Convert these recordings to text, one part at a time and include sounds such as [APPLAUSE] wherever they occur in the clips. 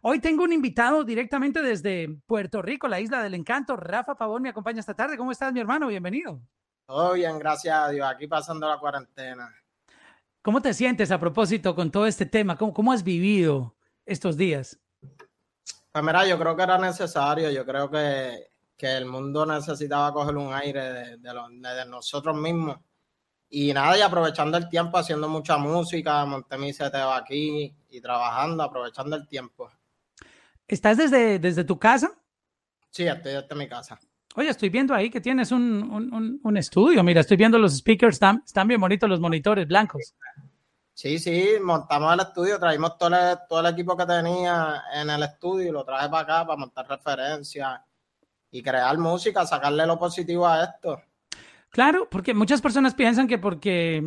Hoy tengo un invitado directamente desde Puerto Rico, la isla del encanto. Rafa Pavón me acompaña esta tarde. ¿Cómo estás, mi hermano? Bienvenido. Todo bien, gracias a Dios. Aquí pasando la cuarentena. ¿Cómo te sientes a propósito con todo este tema? ¿Cómo, cómo has vivido estos días? Pues mira, yo creo que era necesario. Yo creo que, que el mundo necesitaba coger un aire de, de, de nosotros mismos y nada, y aprovechando el tiempo, haciendo mucha música, monté mi seteo aquí y trabajando, aprovechando el tiempo. ¿Estás desde, desde tu casa? Sí, estoy desde mi casa. Oye, estoy viendo ahí que tienes un, un, un estudio. Mira, estoy viendo los speakers, están, están, bien bonitos los monitores blancos. Sí, sí, montamos el estudio, traímos todo el, todo el equipo que tenía en el estudio y lo traje para acá para montar referencias y crear música, sacarle lo positivo a esto. Claro, porque muchas personas piensan que porque,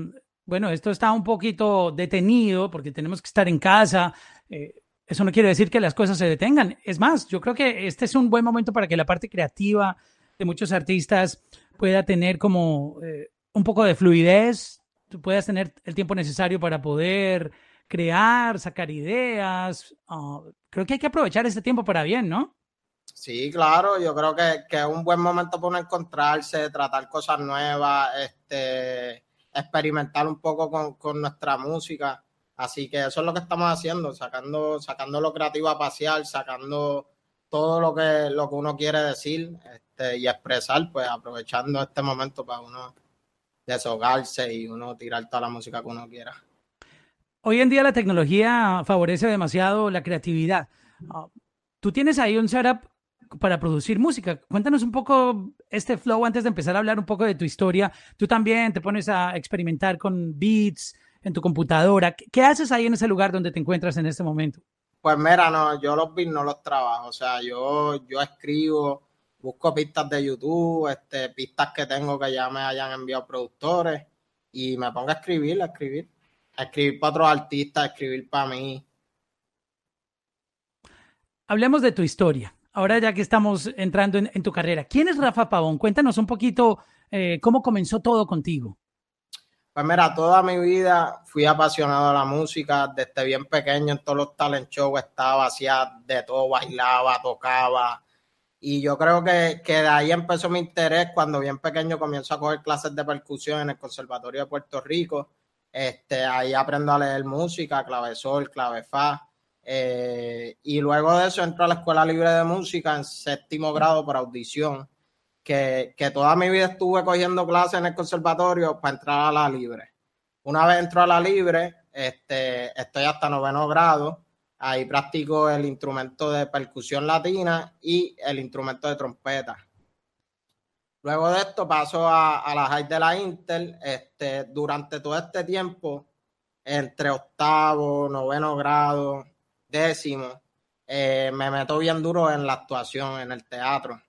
bueno, esto está un poquito detenido, porque tenemos que estar en casa, eh, eso no quiere decir que las cosas se detengan. Es más, yo creo que este es un buen momento para que la parte creativa de muchos artistas pueda tener como eh, un poco de fluidez, tú puedas tener el tiempo necesario para poder crear, sacar ideas. Uh, creo que hay que aprovechar este tiempo para bien, ¿no? Sí, claro, yo creo que, es un buen momento para encontrarse, tratar cosas nuevas, este, experimentar un poco con, nuestra música. Así que eso es lo que estamos haciendo, sacando, sacando lo creativo a pasear, sacando todo lo que, lo que uno quiere decir este, y expresar, pues aprovechando este momento para uno deshogarse y uno tirar toda la música que uno quiera. Hoy en día la tecnología favorece demasiado la creatividad. Uh, tú tienes ahí un setup para producir música. Cuéntanos un poco este flow antes de empezar a hablar un poco de tu historia. Tú también te pones a experimentar con beats en tu computadora. ¿Qué haces ahí en ese lugar donde te encuentras en este momento? Pues mira, no, yo los beats no los trabajo. O sea, yo, yo escribo, busco pistas de YouTube, este, pistas que tengo que ya me hayan enviado productores y me pongo a escribir, a escribir. A escribir para otros artistas, a escribir para mí. Hablemos de tu historia ahora ya que estamos entrando en, en, tu carrera, ¿quién es Rafa Pavón? Cuéntanos un poquito eh, cómo comenzó todo contigo. Pues mira, toda mi vida fui apasionado de la música, desde bien pequeño en todos los talent shows estaba, hacía de todo, bailaba, tocaba. Y yo creo que, que de ahí empezó mi interés cuando bien pequeño comienzo a coger clases de percusión en el Conservatorio de Puerto Rico. Este, ahí aprendo a leer música, clave sol, clave fa eh, y luego de eso entro a la Escuela Libre de Música en séptimo grado por audición, que, que toda mi vida estuve cogiendo clases en el conservatorio para entrar a la libre. Una vez entro a la libre, este, estoy hasta noveno grado, ahí practico el instrumento de percusión latina y el instrumento de trompeta. Luego de esto paso a, la high de la Intel. Este, durante todo este tiempo, entre octavo, noveno grado, décimo, eh, me meto bien duro en la actuación, en el teatro.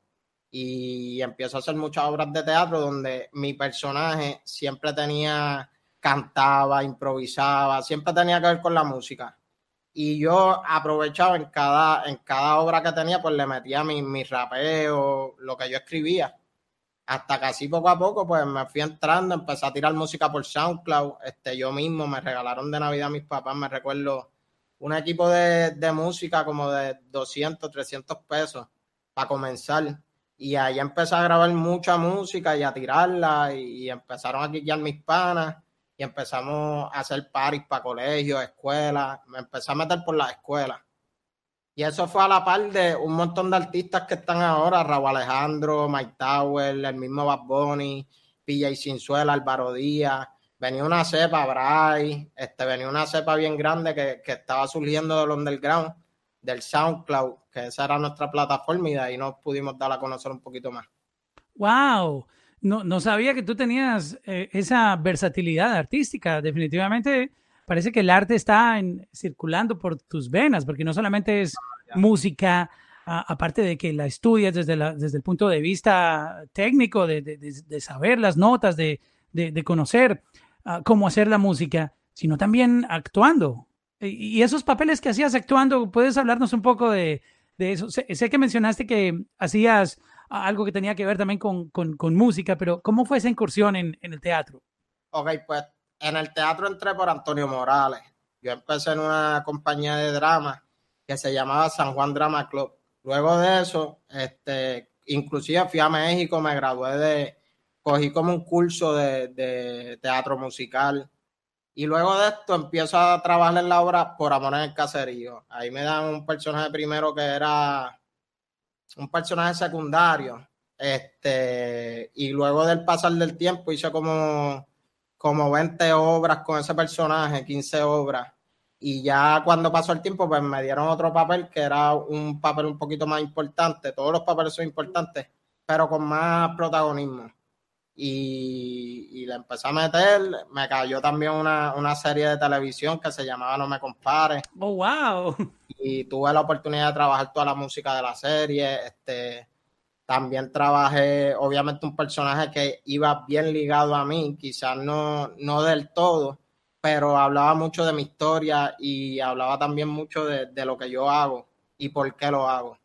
Y empiezo a hacer muchas obras de teatro donde mi personaje siempre tenía, cantaba, improvisaba, siempre tenía que ver con la música. Y yo aprovechaba en cada, en cada obra que tenía, pues le metía mi, mi rapeo, lo que yo escribía. Hasta casi poco a poco, pues me fui entrando, empecé a tirar música por SoundCloud. Este, yo mismo me regalaron de Navidad a mis papás, me recuerdo un equipo de, de, música como de 200, 300 pesos para comenzar. Y ahí empecé a grabar mucha música y a tirarla y, empezaron a quitar mis panas y empezamos a hacer paris para colegios, escuelas. Me empecé a meter por las escuelas. Y eso fue a la par de un montón de artistas que están ahora, Raúl Alejandro, Mike Tower, el mismo Bad Bunny, PJ Sinzuela, Álvaro Díaz, venía una cepa, Bray, este, venía una cepa bien grande que, que estaba surgiendo del underground, del SoundCloud, que esa era nuestra plataforma y de ahí nos pudimos dar a conocer un poquito más. ¡Wow! No, no sabía que tú tenías eh, esa versatilidad artística. Definitivamente parece que el arte está en, circulando por tus venas, porque no solamente es oh, música, a, aparte de que la estudias desde, la, desde el punto de vista técnico, de, de, de saber las notas, de, conocer uh, cómo hacer la música, sino también actuando. Y, esos papeles que hacías actuando, ¿puedes hablarnos un poco de, de eso? Sé, que mencionaste que hacías algo que tenía que ver también con, música, pero ¿cómo fue esa incursión en, el teatro? Ok, pues en el teatro entré por Antonio Morales. Yo empecé en una compañía de drama que se llamaba San Juan Drama Club. Luego de eso, este, inclusive fui a México, me gradué de, cogí como un curso de teatro musical. Y luego de esto empiezo a trabajar en la obra Por Amor en el Caserío. Ahí me dan un personaje primero que era un personaje secundario. Este, y luego del pasar del tiempo hice como, como 20 obras con ese personaje, 15 obras. Y ya cuando pasó el tiempo, pues me dieron otro papel que era un papel un poquito más importante. Todos los papeles son importantes, pero con más protagonismo. Y, y le empecé a meter. Me cayó también una, una serie de televisión que se llamaba No Me Compares. Oh, wow [LAUGHS] y tuve la oportunidad de trabajar toda la música de la serie. Este, también trabajé, obviamente, un personaje que iba bien ligado a mí, quizás no, no del todo, pero hablaba mucho de mi historia y hablaba también mucho de, lo que yo hago y por qué lo hago.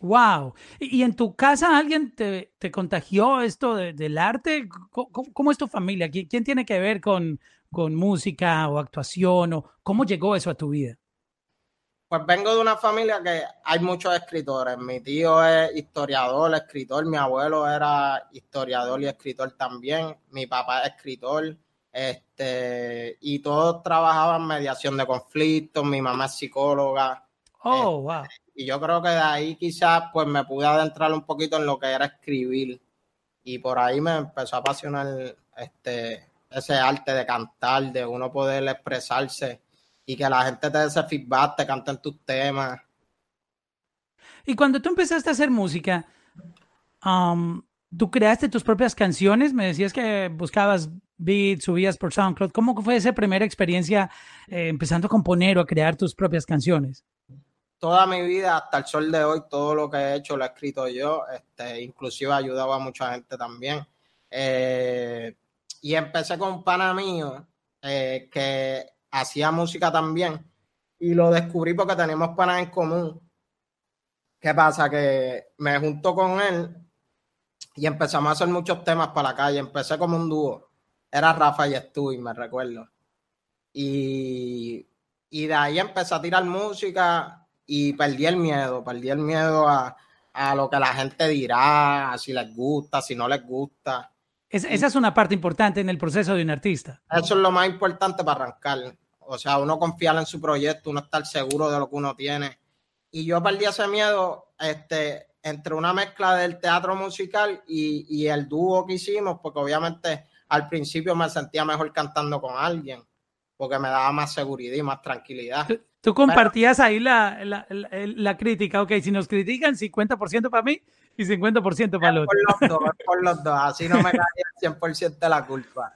Wow. ¿Y, en tu casa alguien te, contagió esto del arte? ¿Cómo, es tu familia? ¿Quién, tiene que ver con, con música o actuación? o ¿Cómo llegó eso a tu vida? Pues vengo de una familia que hay muchos escritores. Mi tío es historiador, escritor. Mi abuelo era historiador y escritor también. Mi papá es escritor. Este, y todos trabajaban en mediación de conflictos. Mi mamá es psicóloga. Oh, este, wow. Y yo creo que de ahí quizás pues me pude adentrar un poquito en lo que era escribir. Y por ahí me empezó a apasionar este, ese arte de cantar, de uno poder expresarse y que la gente te dé ese feedback, te canten tus temas. Y cuando tú empezaste a hacer música, um, tú creaste tus propias canciones, me decías que buscabas beats, subías por SoundCloud. ¿Cómo fue esa primera experiencia eh, empezando a componer o a crear tus propias canciones? Toda mi vida, hasta el sol de hoy, todo lo que he hecho lo he escrito yo, este, inclusive he ayudado a mucha gente también. Eh, y empecé con un pana mío eh, que hacía música también y lo descubrí porque tenemos panas en común. ¿Qué pasa? Que me junto con él y empezamos a hacer muchos temas para la calle. Empecé como un dúo. Era Rafa y Stu, me recuerdo. Y, y de ahí empecé a tirar música y perdí el miedo. Perdí el miedo a, a lo que la gente dirá, si les gusta, si no les gusta esa es una parte importante en el proceso de un artista. Eso es lo más importante para arrancar. O sea, uno confiar en su proyecto, uno estar seguro de lo que uno tiene. Y yo perdí ese miedo este, entre una mezcla del teatro musical y, y el dúo que hicimos, porque obviamente al principio me sentía mejor cantando con alguien, porque me daba más seguridad y más tranquilidad. Tú, compartías ahí la, la, la, crítica, ok, si nos critican, 50% para mí, y 50% para el otro. Por los dos, por los dos, así no me [LAUGHS] caía el 100% de la culpa.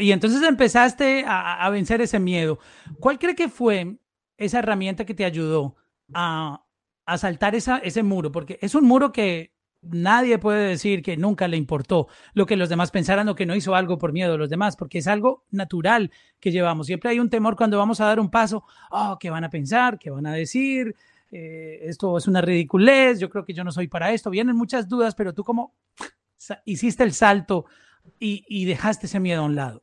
y entonces empezaste a, vencer ese miedo. ¿Cuál cree que fue esa herramienta que te ayudó a, a saltar esa, ese muro? Porque es un muro que nadie puede decir que nunca le importó lo que los demás pensaran o que no hizo algo por miedo a los demás, porque es algo natural que llevamos. Siempre hay un temor cuando vamos a dar un paso, oh, ¿qué van a pensar? ¿Qué van a decir? Eh, esto es una ridiculez, yo creo que yo no soy para esto. Vienen muchas dudas, pero tú como hiciste el salto y, dejaste ese miedo a un lado.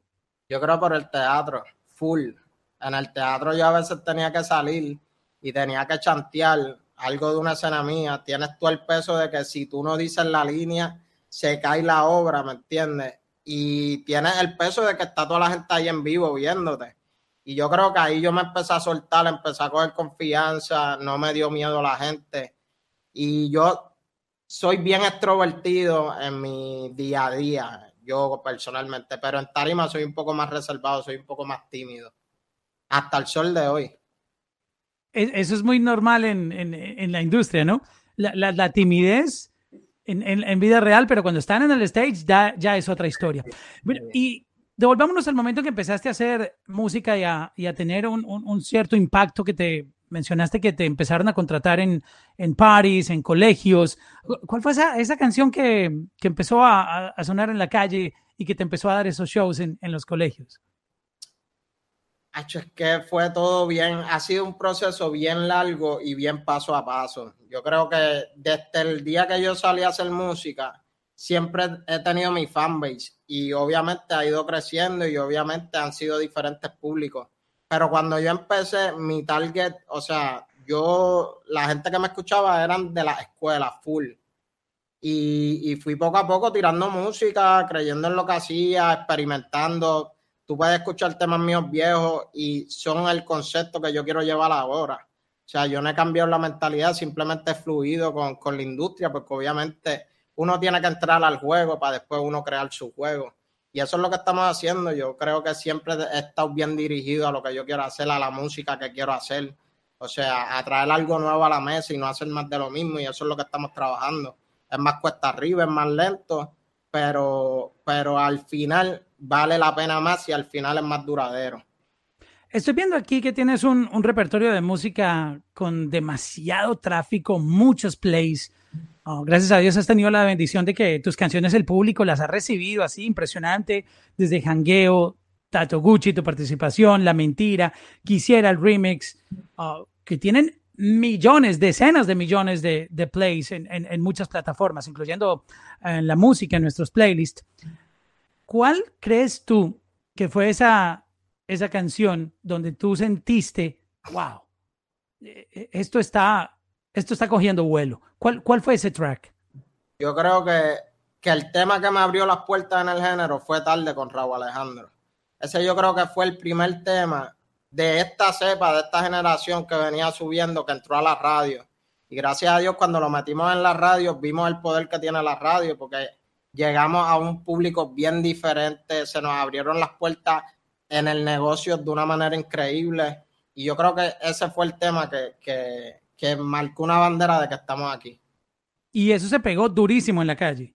Yo creo por el teatro, full. En el teatro yo a veces tenía que salir y tenía que chantear algo de una escena mía. Tienes tú el peso de que si tú no dices la línea, se cae la obra, ¿me entiendes? Y tienes el peso de que está toda la gente ahí en vivo viéndote. Y yo creo que ahí yo me empecé a soltar, empecé a coger confianza, no me dio miedo la gente. Y yo soy bien extrovertido en mi día a día, yo personalmente, pero en tarima soy un poco más reservado, soy un poco más tímido. Hasta el sol de hoy. Eso es muy normal en, la industria, ¿no? La, timidez en, vida real, pero cuando están en el stage ya, ya es otra historia. y devolvámonos al momento que empezaste a hacer música y a, tener un, cierto impacto que te mencionaste que te empezaron a contratar en, en parties, en colegios. ¿Cuál fue esa, esa canción que, empezó a, sonar en la calle y que te empezó a dar esos shows en, los colegios? Es que fue todo bien, ha sido un proceso bien largo y bien paso a paso. Yo creo que desde el día que yo salí a hacer música, siempre he tenido mi fanbase y obviamente ha ido creciendo y obviamente han sido diferentes públicos. pero cuando yo empecé, mi target, o sea, yo, la gente que me escuchaba eran de la escuela, full. Y, y, fui poco a poco tirando música, creyendo en lo que hacía, experimentando. Tú puedes escuchar temas míos viejos y son el concepto que yo quiero llevar ahora. O sea, yo no he cambiado la mentalidad, simplemente he fluido con, con la industria, porque obviamente uno tiene que entrar al juego para después uno crear su juego. Y eso es lo que estamos haciendo. Yo creo que siempre he estado bien dirigido a lo que yo quiero hacer, a la música que quiero hacer. O sea, a traer algo nuevo a la mesa y no hacer más de lo mismo. Y eso es lo que estamos trabajando. Es más cuesta arriba, es más lento, pero, pero al final vale la pena más y al final es más duradero. Estoy viendo aquí que tienes un, repertorio de música con demasiado tráfico, muchos plays. Oh, gracias a Dios has tenido la bendición de que tus canciones el público las ha recibido así impresionante, desde Hangueo, Tato Gucci, tu participación, La Mentira, Quisiera el remix, oh, que tienen millones, decenas de millones de, plays en, en, muchas plataformas, incluyendo en la música, en nuestros playlists. ¿Cuál crees tú que fue esa, esa canción donde tú sentiste, wow, eh, eh, esto está esto está cogiendo vuelo. ¿Cuál, cuál fue ese track? Yo creo que, que el tema que me abrió las puertas en el género fue Tarde con Raúl Alejandro. Ese yo creo que fue el primer tema de esta cepa, de esta generación que venía subiendo, que entró a la radio. Y gracias a Dios, cuando lo metimos en la radio, vimos el poder que tiene la radio, porque llegamos a un público bien diferente, se nos abrieron las puertas en el negocio de una manera increíble. Y yo creo que ese fue el tema que, que, que marcó una bandera de que estamos aquí. Y eso se pegó durísimo en la calle.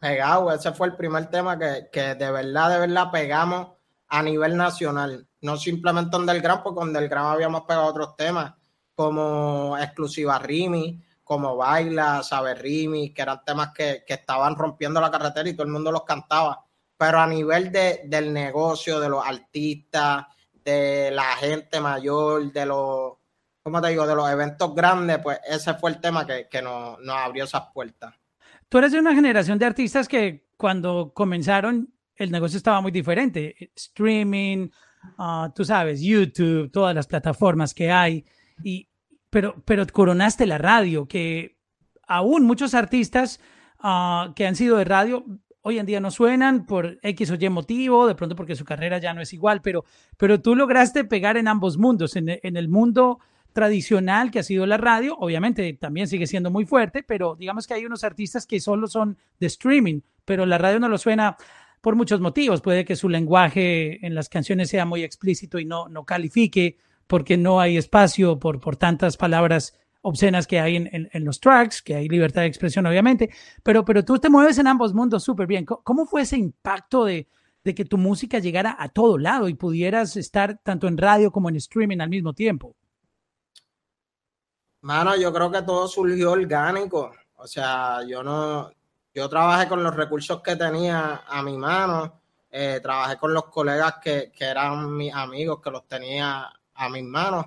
Pegado, ese fue el primer tema que, que, de verdad, de verdad pegamos a nivel nacional. No simplemente Underground, porque Underground habíamos pegado otros temas como Exclusiva Rimi, como Baila, Saber Rimi, que eran temas que, que, estaban rompiendo la carretera y todo el mundo los cantaba. Pero a nivel de, del negocio, de los artistas, de la gente mayor, de los, ¿cómo te digo? De los eventos grandes, pues ese fue el tema que, que nos, nos abrió esas puertas. Tú eres de una generación de artistas que cuando comenzaron el negocio estaba muy diferente. Streaming, uh, tú sabes, YouTube, todas las plataformas que hay. Y, pero, pero coronaste la radio, que aún muchos artistas uh, que han sido de radio hoy en día no suenan por X o Y motivo, de pronto porque su carrera ya no es igual, pero, pero tú lograste pegar en ambos mundos, en, en el mundo tradicional que ha sido la radio, obviamente también sigue siendo muy fuerte, pero digamos que hay unos artistas que solo son de streaming, pero la radio no lo suena por muchos motivos. Puede que su lenguaje en las canciones sea muy explícito y no, no califique porque no hay espacio por, por tantas palabras obscenas que hay en, en, los tracks, que hay libertad de expresión, obviamente, pero, pero tú te mueves en ambos mundos súper bien. ¿Cómo fue ese impacto de, de que tu música llegara a todo lado y pudieras estar tanto en radio como en streaming al mismo tiempo? Mano, yo creo que todo surgió orgánico. O sea, yo no, yo trabajé con los recursos que tenía a mi mano, eh, trabajé con los colegas que, que eran mis amigos, que los tenía a mis manos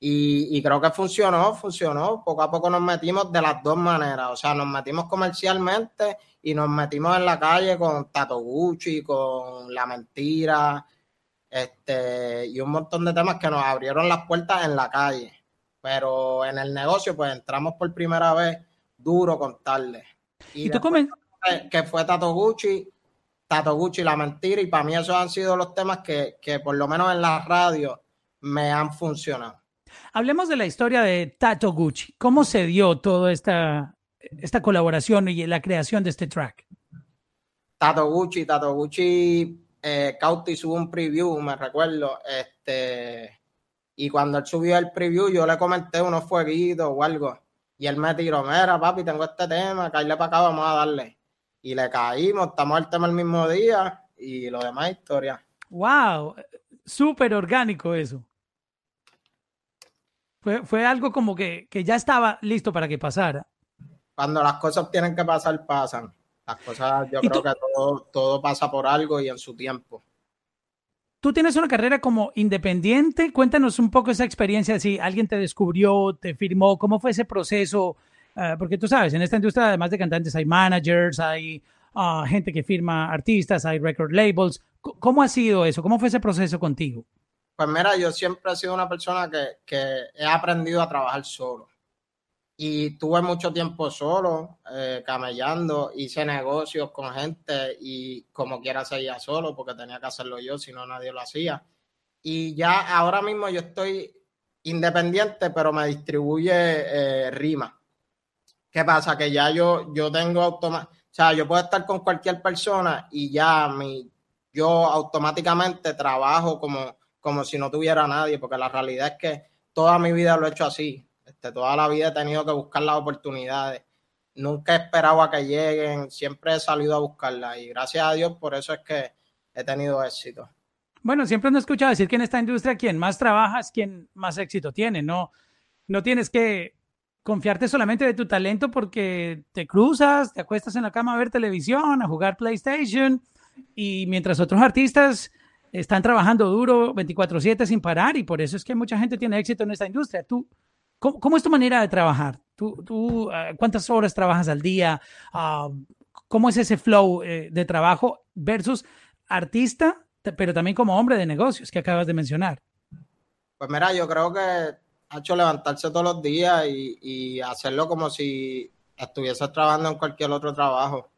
y, y, creo que funcionó, funcionó. Poco a poco nos metimos de las dos maneras. O sea, nos metimos comercialmente y nos metimos en la calle con Tato Gucci, con La Mentira, este, y un montón de temas que nos abrieron las puertas en la calle. Pero en el negocio, pues entramos por primera vez duro con tarde. Y, ¿Y tú comen? Que fue Tato Gucci, Tato Gucci, La Mentira, y para mí esos han sido los temas que, que por lo menos en la radio me han funcionado. Hablemos de la historia de Tato Gucci. ¿Cómo se dio toda esta, esta colaboración y la creación de este track? Tato Gucci, Tato Gucci, eh, Cauti subió un preview, me recuerdo, este, y cuando él subió el preview yo le comenté unos fueguitos o algo, y él me tiró, mira papi, tengo este tema, caíle para acá, vamos a darle. Y le caímos, estamos el tema el mismo día, y lo demás historia. ¡Wow! Súper orgánico eso. Fue, fue algo como que, que, ya estaba listo para que pasara. Cuando las cosas tienen que pasar, pasan. Las cosas, yo creo tú, que todo, todo pasa por algo y en su tiempo. Tú tienes una carrera como independiente. Cuéntanos un poco esa experiencia. Si alguien te descubrió, te firmó, ¿cómo fue ese proceso? Uh, porque tú sabes, en esta industria, además de cantantes, hay managers, hay uh, gente que firma artistas, hay record labels. ¿Cómo ha sido eso? ¿Cómo fue ese proceso contigo? Pues mira, yo siempre he sido una persona que, que he aprendido a trabajar solo. Y tuve mucho tiempo solo, eh, camellando, hice negocios con gente y como quiera seguía solo porque tenía que hacerlo yo, si no nadie lo hacía. Y ya ahora mismo yo estoy independiente, pero me distribuye eh, rima. ¿Qué pasa? Que ya yo, yo tengo automático, o sea, yo puedo estar con cualquier persona y ya mi, yo automáticamente trabajo como, como si no tuviera nadie, porque la realidad es que toda mi vida lo he hecho así. Este, toda la vida he tenido que buscar las oportunidades. Nunca he esperado a que lleguen, siempre he salido a buscarlas y gracias a Dios por eso es que he tenido éxito. Bueno, siempre he escuchado decir que en esta industria quien más trabaja es quien más éxito tiene, no, no tienes que confiarte solamente de tu talento porque te cruzas, te acuestas en la cama a ver televisión, a jugar PlayStation y mientras otros artistas están trabajando duro 24/7 sin parar y por eso es que mucha gente tiene éxito en esta industria. ¿Tú, cómo, es tu manera de trabajar? ¿Tú, tú ah, cuántas horas trabajas al día? Ah, ¿Cómo es ese flow eh, de trabajo versus artista pero también como hombre de negocios que acabas de mencionar. Pues mira, yo creo que ha hecho levantarse todos los días y, hacerlo como si estuvieses trabajando en cualquier otro trabajo.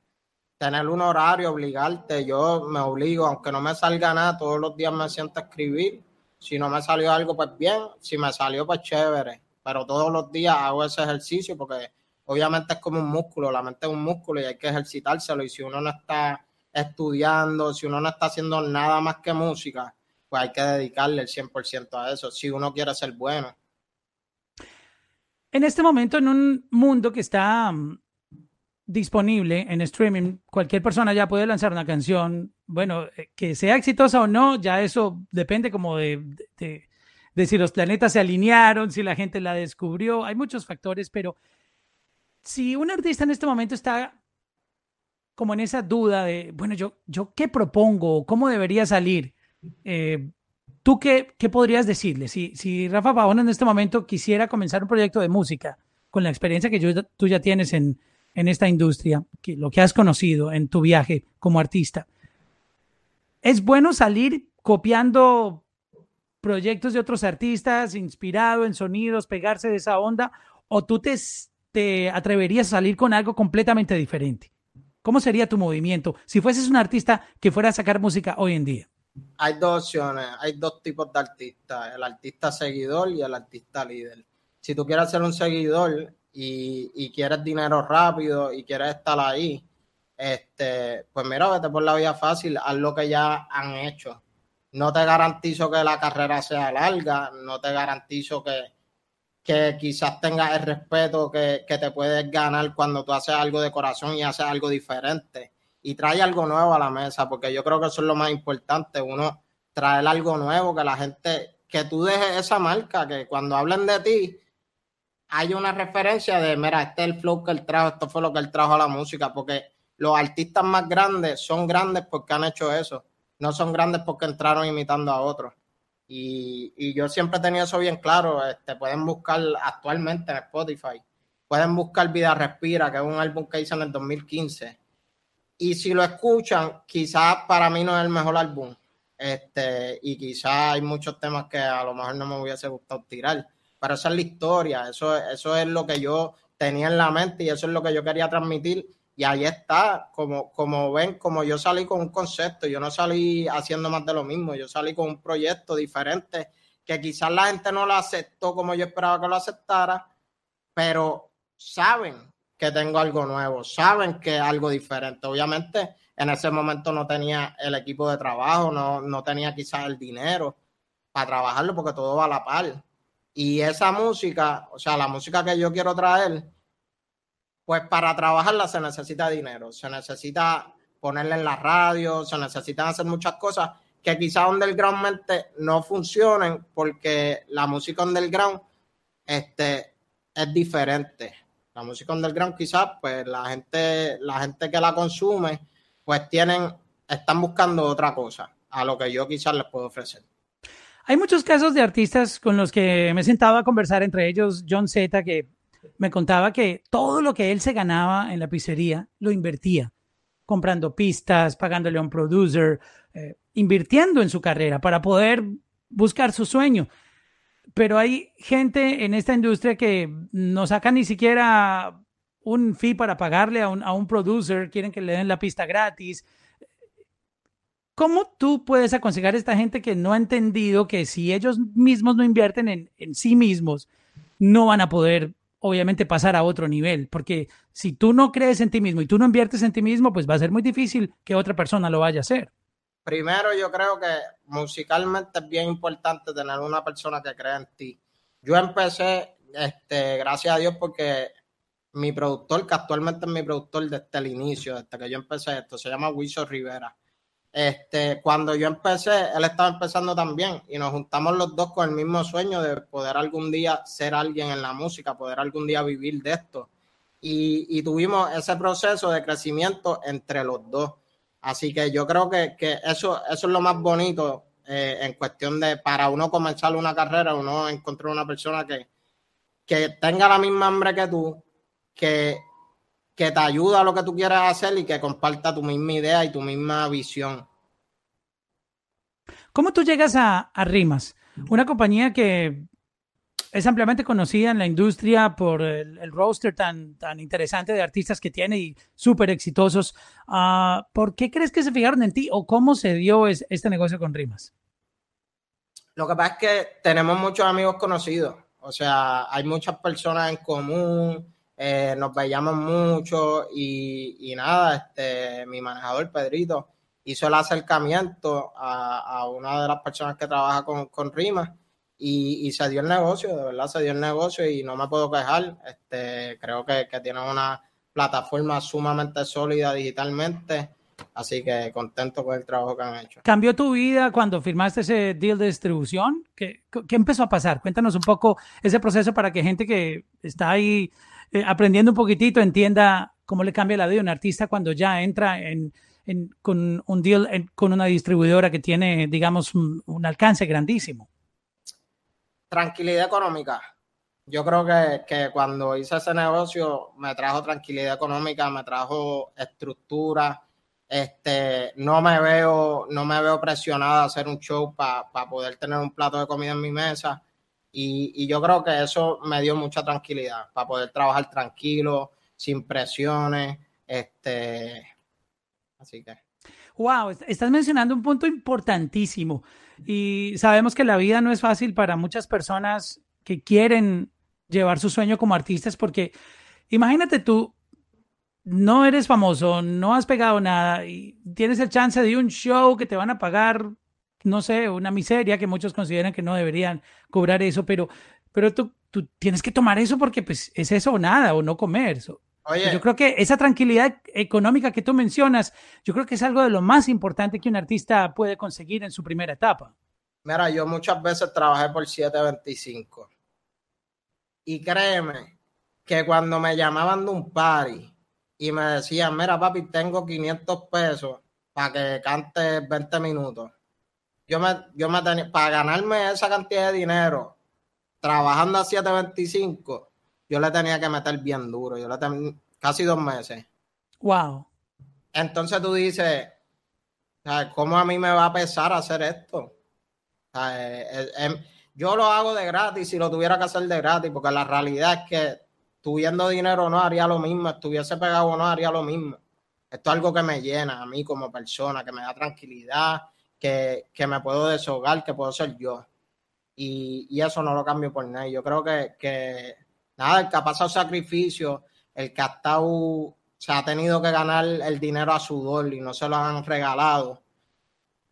Tener un horario, obligarte, yo me obligo, aunque no me salga nada, todos los días me siento a escribir. Si no me salió algo, pues bien, si me salió, pues chévere. Pero todos los días hago ese ejercicio porque obviamente es como un músculo, la mente es un músculo y hay que ejercitárselo. Y si uno no está estudiando, si uno no está haciendo nada más que música, pues hay que dedicarle el 100% a eso, si uno quiere ser bueno. En este momento, en un mundo que está mm, disponible en streaming, cualquier persona ya puede lanzar una canción, bueno, eh, que sea exitosa o no, ya eso depende como de, de, si los planetas se alinearon, si la gente la descubrió, hay muchos factores, pero si un artista en este momento está como en esa duda de, bueno, yo, yo qué propongo, cómo debería salir. Eh, ¿Tú qué, qué, podrías decirle? Si, si Rafa Pavón en este momento quisiera comenzar un proyecto de música, con la experiencia que tú ya tienes en, en esta industria, lo que has conocido en tu viaje como artista, ¿es bueno salir copiando proyectos de otros artistas, inspirado en sonidos, pegarse de esa onda, o tú te, te atreverías a salir con algo completamente diferente? ¿Cómo sería tu movimiento si fueses un artista que fuera a sacar música hoy en día? Hay dos opciones, hay dos tipos de artistas, el artista seguidor y el artista líder. Si tú quieres ser un seguidor y, quieres dinero rápido y quieres estar ahí, este, pues mira, vete por la vía fácil, haz lo que ya han hecho. No te garantizo que la carrera sea larga, no te garantizo que, que quizás tengas el respeto que, te puedes ganar cuando tú haces algo de corazón y haces algo diferente. Y trae algo nuevo a la mesa, porque yo creo que eso es lo más importante, uno traer algo nuevo, que la gente, que tú dejes esa marca, que cuando hablen de ti, hay una referencia de, mira, este es el flow que él trajo, esto fue lo que él trajo a la música, porque los artistas más grandes son grandes porque han hecho eso, no son grandes porque entraron imitando a otros. Y, yo siempre he tenido eso bien claro. Este, pueden buscar actualmente en Spotify. Pueden buscar Vida Respira, que es un álbum que hice en el 2015. Y si lo escuchan, quizás para mí no es el mejor álbum. Este, y quizás hay muchos temas que a lo mejor no me hubiese gustado tirar. Pero esa es la historia. Eso, eso es lo que yo tenía en la mente y eso es lo que yo quería transmitir y ahí está, como, como ven, como yo salí con un concepto, yo no salí haciendo más de lo mismo, yo salí con un proyecto diferente que quizás la gente no lo aceptó como yo esperaba que lo aceptara, pero saben que tengo algo nuevo, saben que es algo diferente. Obviamente en ese momento no tenía el equipo de trabajo, no, no tenía quizás el dinero para trabajarlo porque todo va a la par. Y esa música, o sea, la música que yo quiero traer, pues para trabajarla se necesita dinero, se necesita ponerla en la radio, se necesitan hacer muchas cosas que quizás undergroundmente no funcionen porque la música underground este, es diferente. La música underground quizás, pues la gente, la gente que la consume, pues tienen, están buscando otra cosa a lo que yo quizás les puedo ofrecer. Hay muchos casos de artistas con los que me he sentado a conversar, entre ellos John Z, que me contaba que todo lo que él se ganaba en la pizzería lo invertía, comprando pistas, pagándole a un producer, eh, invirtiendo en su carrera para poder buscar su sueño. Pero hay gente en esta industria que no saca ni siquiera un fee para pagarle a un, a un producer, quieren que le den la pista gratis. ¿Cómo tú puedes aconsejar a esta gente que no ha entendido que si ellos mismos no invierten en, en sí mismos, no van a poder obviamente pasar a otro nivel, porque si tú no crees en ti mismo y tú no inviertes en ti mismo, pues va a ser muy difícil que otra persona lo vaya a hacer. Primero, yo creo que musicalmente es bien importante tener una persona que crea en ti. Yo empecé, este, gracias a Dios, porque mi productor, que actualmente es mi productor desde el inicio, desde que yo empecé esto, se llama Wilson Rivera. Este, cuando yo empecé, él estaba empezando también y nos juntamos los dos con el mismo sueño de poder algún día ser alguien en la música, poder algún día vivir de esto. Y, tuvimos ese proceso de crecimiento entre los dos. Así que yo creo que, eso, eso es lo más bonito eh, en cuestión de para uno comenzar una carrera, uno encontrar una persona que, que tenga la misma hambre que tú, que que te ayuda a lo que tú quieras hacer y que comparta tu misma idea y tu misma visión. ¿Cómo tú llegas a, Rimas? Una compañía que es ampliamente conocida en la industria por el, roster tan, tan interesante de artistas que tiene y súper exitosos. Ah, ¿Por qué crees que se fijaron en ti o cómo se dio este negocio con Rimas? Lo que pasa es que tenemos muchos amigos conocidos, o sea, hay muchas personas en común, eh, nos veíamos mucho y, nada, este, mi manejador Pedrito hizo el acercamiento a, una de las personas que trabaja con, con Rima y, se dio el negocio, de verdad se dio el negocio y no me puedo quejar. Este, creo que, que tiene una plataforma sumamente sólida digitalmente. Así que contento con el trabajo que han hecho. ¿Cambió tu vida cuando firmaste ese deal de distribución? ¿Qué, ¿Qué, empezó a pasar? Cuéntanos un poco ese proceso para que gente que está ahí eh, aprendiendo un poquitito, entienda cómo le cambia la vida a un artista cuando ya entra en, con un deal con una distribuidora que tiene, digamos, un, alcance grandísimo. Tranquilidad económica. Yo creo que, que, cuando hice ese negocio me trajo tranquilidad económica, me trajo estructura. Este, no me veo, no me veo presionada a hacer un show para poder tener un plato de comida en mi mesa. Y, yo creo que eso me dio mucha tranquilidad para poder trabajar tranquilo, sin presiones. Este, así que. Wow, estás mencionando un punto importantísimo. Y sabemos que la vida no es fácil para muchas personas que quieren llevar su sueño como artistas, porque imagínate tú, no eres famoso, no has pegado nada y tienes el chance de un show que te van a pagar no sé, una miseria que muchos consideran que no deberían cobrar eso, pero, pero tú, tú tienes que tomar eso porque pues, es eso o nada, o no comer. eso. Yo creo que esa tranquilidad económica que tú mencionas, yo creo que es algo de lo más importante que un artista puede conseguir en su primera etapa. Mira, yo muchas veces trabajé por 725. Y créeme que cuando me llamaban de un party y me decían, mira papi, tengo 500 pesos para que cantes 20 minutos yo me, yo me tenía, para ganarme esa cantidad de dinero, trabajando a 7.25, yo le tenía que meter bien duro. Yo le tenía casi dos meses. Wow. Entonces tú dices, ¿cómo a mí me va a pesar hacer esto? Eh, eh, em, yo lo hago de gratis si lo tuviera que hacer de gratis, porque la realidad es que tuviendo dinero no haría lo mismo, estuviese pegado no haría lo mismo. Esto es algo que me llena a mí como persona, que me da tranquilidad, que, me puedo deshogar, que puedo ser yo. Y, eso no lo cambio por nada. Yo creo que, nada, el que ha pasado sacrificio, el que ha estado, se ha tenido que ganar el dinero a sudor y no se lo han regalado,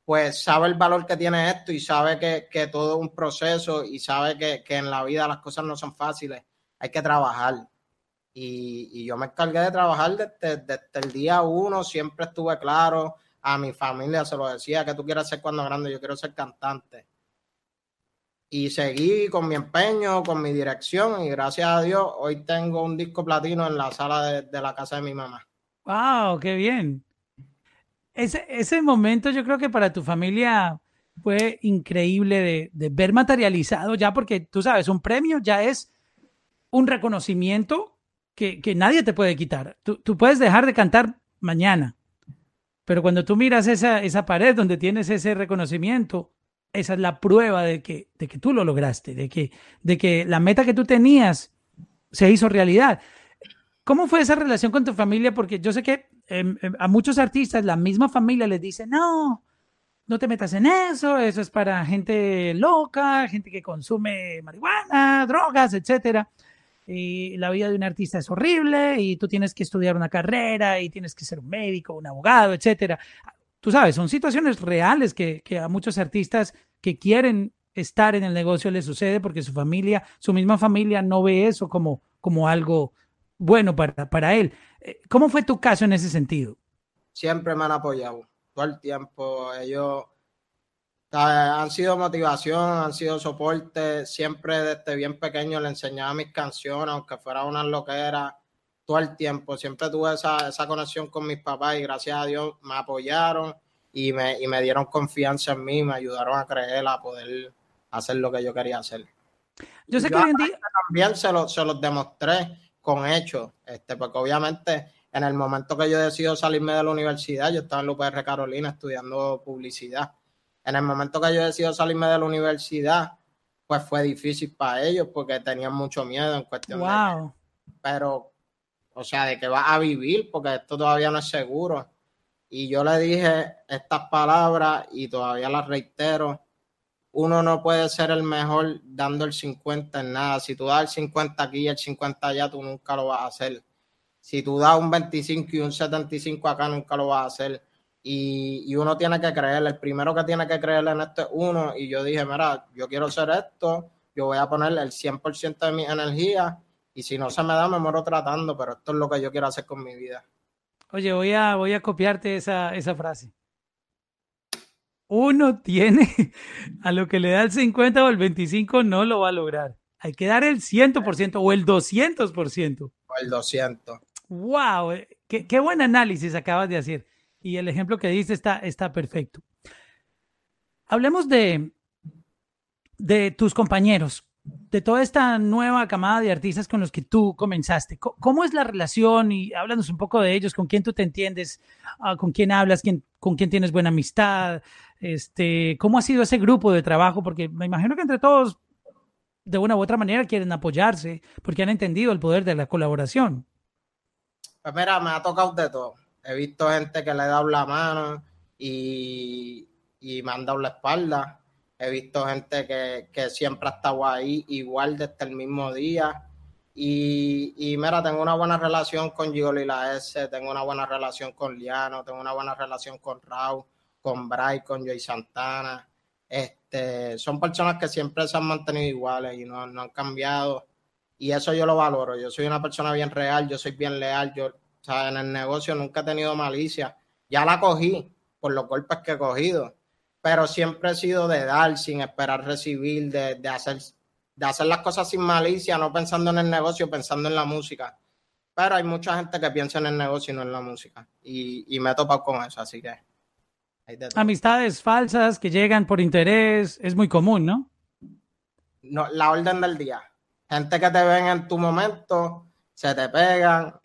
pues sabe el valor que tiene esto y sabe que, todo es un proceso y sabe que, en la vida las cosas no son fáciles, hay que trabajar. Y, yo me encargué de trabajar desde, desde el día uno, siempre estuve claro, a mi familia se lo decía, que tú quieres ser cuando grande? Yo quiero ser cantante. Y seguí con mi empeño, con mi dirección y gracias a Dios hoy tengo un disco platino en la sala de, la casa de mi mamá. ¡Wow! ¡Qué bien! Ese, ese momento yo creo que para tu familia fue increíble de, ver materializado ya porque tú sabes, un premio ya es un reconocimiento que, nadie te puede quitar. Tú, tú puedes dejar de cantar mañana, Pero cuando tú miras esa, esa pared donde tienes ese reconocimiento, esa es la prueba de que, de que tú lo lograste, de que, de que la meta que tú tenías se hizo realidad. ¿Cómo fue esa relación con tu familia? Porque yo sé que em, em, a muchos artistas la misma familia les dice, no, no te metas en eso, eso es para gente loca, gente que consume marihuana, drogas, etcétera. Y la vida de un artista es horrible y tú tienes que estudiar una carrera y tienes que ser un médico, un abogado, etcétera. Tú sabes, son situaciones reales que, que a muchos artistas que quieren estar en el negocio les sucede porque su familia, su misma familia no ve eso como, como algo bueno para, para él. Eh, ¿Cómo fue tu caso en ese sentido? Siempre me han apoyado, todo el tiempo. Ellos han sido motivación, han sido soporte. Siempre desde bien pequeño le enseñaba mis canciones, aunque fuera una loquera, todo el tiempo. Siempre tuve esa, esa conexión con mis papás y gracias a Dios me apoyaron y me, y me dieron confianza en mí, me ayudaron a creer, a poder hacer lo que yo quería hacer. Yo sé que hoy en día... También se, lo, se los demostré con hechos, este, porque obviamente en el momento que yo decido salirme de la universidad, yo estaba en la UPR Carolina estudiando publicidad. En el momento que yo decido salirme de la universidad, pues fue difícil para ellos porque tenían mucho miedo en cuestión wow. de... Pero, o sea, de que vas a vivir, porque esto todavía no es seguro. Y yo le dije estas palabras y todavía las reitero uno no puede ser el mejor dando el 50 en nada. Si tú das el 50 aquí y el 50 allá, tú nunca lo vas a hacer. Si tú das un 25 y un 75 acá, nunca lo vas a hacer. Y, uno tiene que creer, el primero que tiene que creer en esto es uno. Y yo dije, mira, yo quiero hacer esto, yo voy a poner el 100% de mi energía y si no se me da, me muero tratando, pero esto es lo que yo quiero hacer con mi vida. Oye, voy a, voy a copiarte esa, esa frase uno tiene [LAUGHS] a lo que le da el 50 o el 25 no lo va a lograr. Hay que dar el 100% o el 200%. O el 200. ¡Wow! Eh, qué, qué, buen análisis acabas de hacer. Y el ejemplo que diste está, está perfecto. Hablemos de, de tus compañeros de toda esta nueva camada de artistas con los que tú comenzaste, ¿cómo es la relación? Y háblanos un poco de ellos, con quién tú te entiendes, ah, con quién hablas, con quién tienes buena amistad, este, ¿cómo ha sido ese grupo de trabajo? Porque me imagino que entre todos, de una u otra manera, quieren apoyarse, porque han entendido el poder de la colaboración. Pues me ha tocado de todo. He visto gente que le he dado la mano y, y me han dado la espalda He visto gente que, siempre ha estado ahí, igual desde el mismo día. Y, y mira, tengo una buena relación con Gioli la S, tengo una buena relación con Liano, tengo una buena relación con Raúl, con Bray, con Joy Santana. Este, son personas que siempre se han mantenido iguales y no, no han cambiado. Y eso yo lo valoro. Yo soy una persona bien real, yo soy bien leal. Yo, o sea, en el negocio nunca he tenido malicia. Ya la cogí por los golpes que he cogido pero siempre he sido de dar sin esperar recibir, de, hacer, de hacer las cosas sin malicia, no pensando en el negocio, pensando en la música. Pero hay mucha gente que piensa en el negocio y no en la música. Y, me he topado con eso, así que... Amistades falsas que llegan por interés, es muy común, ¿no? No, la orden del día. Gente que te ven en tu momento, se te pegan,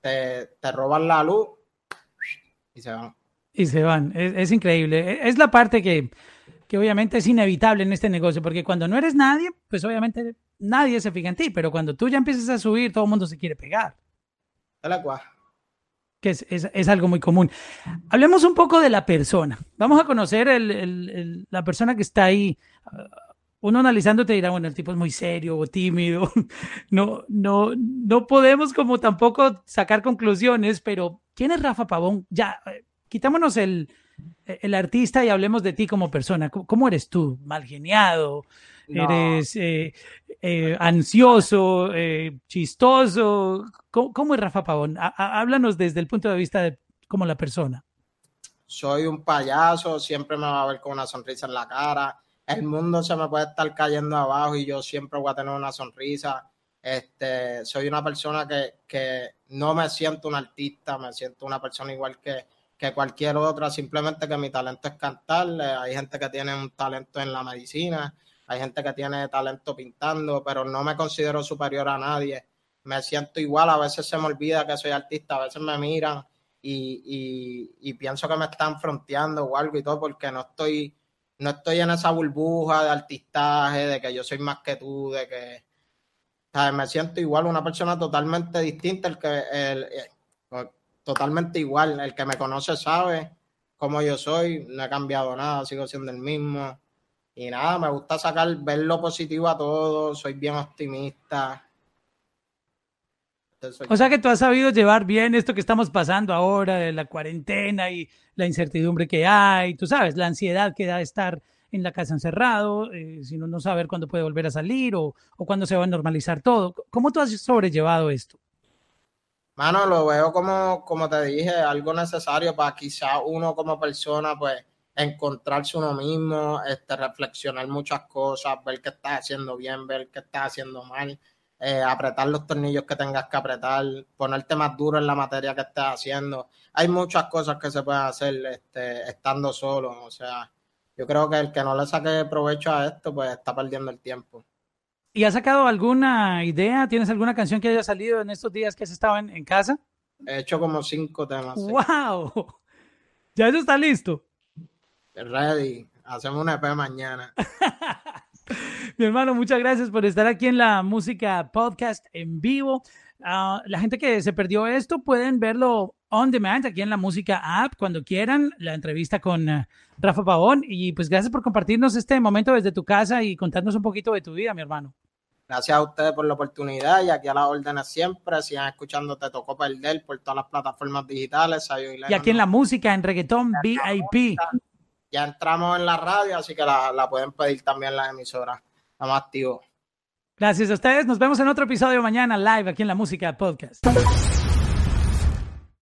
te, te roban la luz y se van y se van. Es, increíble. E, es la parte que, que, obviamente es inevitable en este negocio, porque cuando no eres nadie, pues obviamente nadie se fija en ti, pero cuando tú ya empiezas a subir, todo el mundo se quiere pegar. Que es, es, es, algo muy común. Hablemos un poco de la persona. Vamos a conocer el, el, la persona que está ahí. Uno analizando te dirá, bueno, el tipo es muy serio o tímido. [LAUGHS] No, no, no podemos como tampoco sacar conclusiones, pero ¿quién es Rafa Pavón? Ya, quitámonos el, el artista y hablemos de ti como persona. ¿Cómo eres tú? ¿Mal geniado? ¿Eres eh, eh, ansioso? Eh, ¿Chistoso? ¿Cómo, es Rafa Pavón? háblanos desde el punto de vista de como la persona. Soy un payaso, siempre me va a ver con una sonrisa en la cara. El mundo se me puede estar cayendo abajo y yo siempre voy a tener una sonrisa. Este, soy una persona que, que no me siento un artista, me siento una persona igual que, que cualquier otra, simplemente que mi talento es cantar. Hay gente que tiene un talento en la medicina, hay gente que tiene talento pintando, pero no me considero superior a nadie. Me siento igual, a veces se me olvida que soy artista, a veces me miran y, y, pienso que me están fronteando o algo y todo porque no estoy, no estoy en esa burbuja de artistaje, de que yo soy más que tú, de que me siento igual, una persona totalmente distinta, el que el, eh, totalmente igual, el que me conoce sabe cómo yo soy, no he cambiado nada, sigo siendo el mismo. Y nada, me gusta sacar, ver lo positivo a todo, soy bien optimista. O sea que tú has sabido llevar bien esto que estamos pasando ahora, de la cuarentena y la incertidumbre que hay, tú sabes, la ansiedad que da estar en la casa encerrado, eh, sino no saber cuándo puede volver a salir o, o cuándo se va a normalizar todo. ¿Cómo tú has sobrellevado esto? Mano, lo veo como, como te dije, algo necesario para quizá uno como persona, pues, encontrarse uno mismo, este, reflexionar muchas cosas, ver qué estás haciendo bien, ver qué estás haciendo mal, eh, apretar los tornillos que tengas que apretar, ponerte más duro en la materia que estés haciendo. Hay muchas cosas que se pueden hacer este, estando solo, o sea, yo creo que el que no le saque provecho a esto, pues está perdiendo el tiempo. ¿Y has sacado alguna idea? ¿Tienes alguna canción que haya salido en estos días que has estado en, casa? He hecho como cinco temas. ¡Wow! [LAUGHS] ¿Ya eso está listo? Ready. Hacemos una EP mañana. [LAUGHS] Mi hermano, muchas gracias por estar aquí en la Música Podcast en vivo. Ah, la gente que se perdió esto pueden verlo on demand aquí en la Música App cuando quieran, la entrevista con eh, Rafa Pavón. Y pues gracias por compartirnos este momento desde tu casa y contarnos un poquito de tu vida, mi hermano. Gracias a ustedes por la oportunidad y aquí a las órdenes siempre. Sigan escuchando Te Tocó Perder por todas las plataformas digitales. Y aquí en la música, en reggaetón VIP. Ya entramos en la radio, así que la, la pueden pedir también las emisoras. Estamos activos. Gracias a ustedes. Nos vemos en otro episodio mañana live aquí en la música podcast.